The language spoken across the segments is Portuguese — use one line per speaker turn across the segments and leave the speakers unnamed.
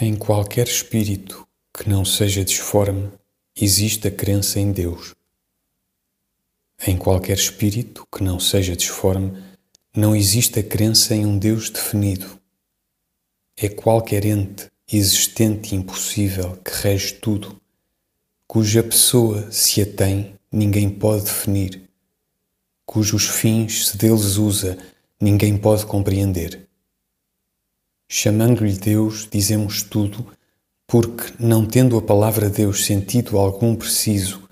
Em qualquer espírito que não seja disforme, existe a crença em Deus. Em qualquer espírito que não seja disforme, não existe a crença em um Deus definido. É qualquer ente existente e impossível que rege tudo, cuja pessoa, se a tem, ninguém pode definir, cujos fins, se deles usa, ninguém pode compreender. Chamando-lhe Deus, dizemos tudo, porque, não tendo a palavra Deus sentido algum preciso,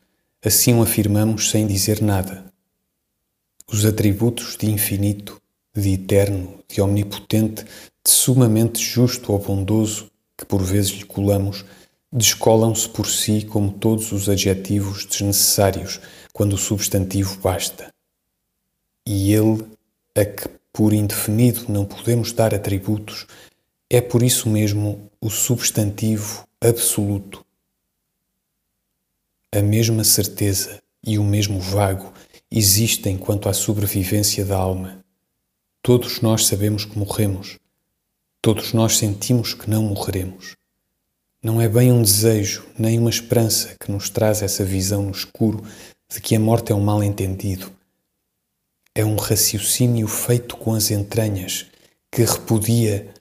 assim o afirmamos sem dizer nada. Os atributos de infinito, de eterno, de omnipotente, de sumamente justo ou bondoso, que por vezes lhe colamos, descolam-se por si como todos os adjetivos desnecessários quando o substantivo basta. E ele, a que por indefinido não podemos dar atributos, é por isso mesmo o substantivo absoluto. A mesma certeza e o mesmo vago existem quanto à sobrevivência da alma. Todos nós sabemos que morremos. Todos nós sentimos que não morreremos. Não é bem um desejo nem uma esperança que nos traz essa visão no escuro de que a morte é um mal entendido. É um raciocínio feito com as entranhas que repudia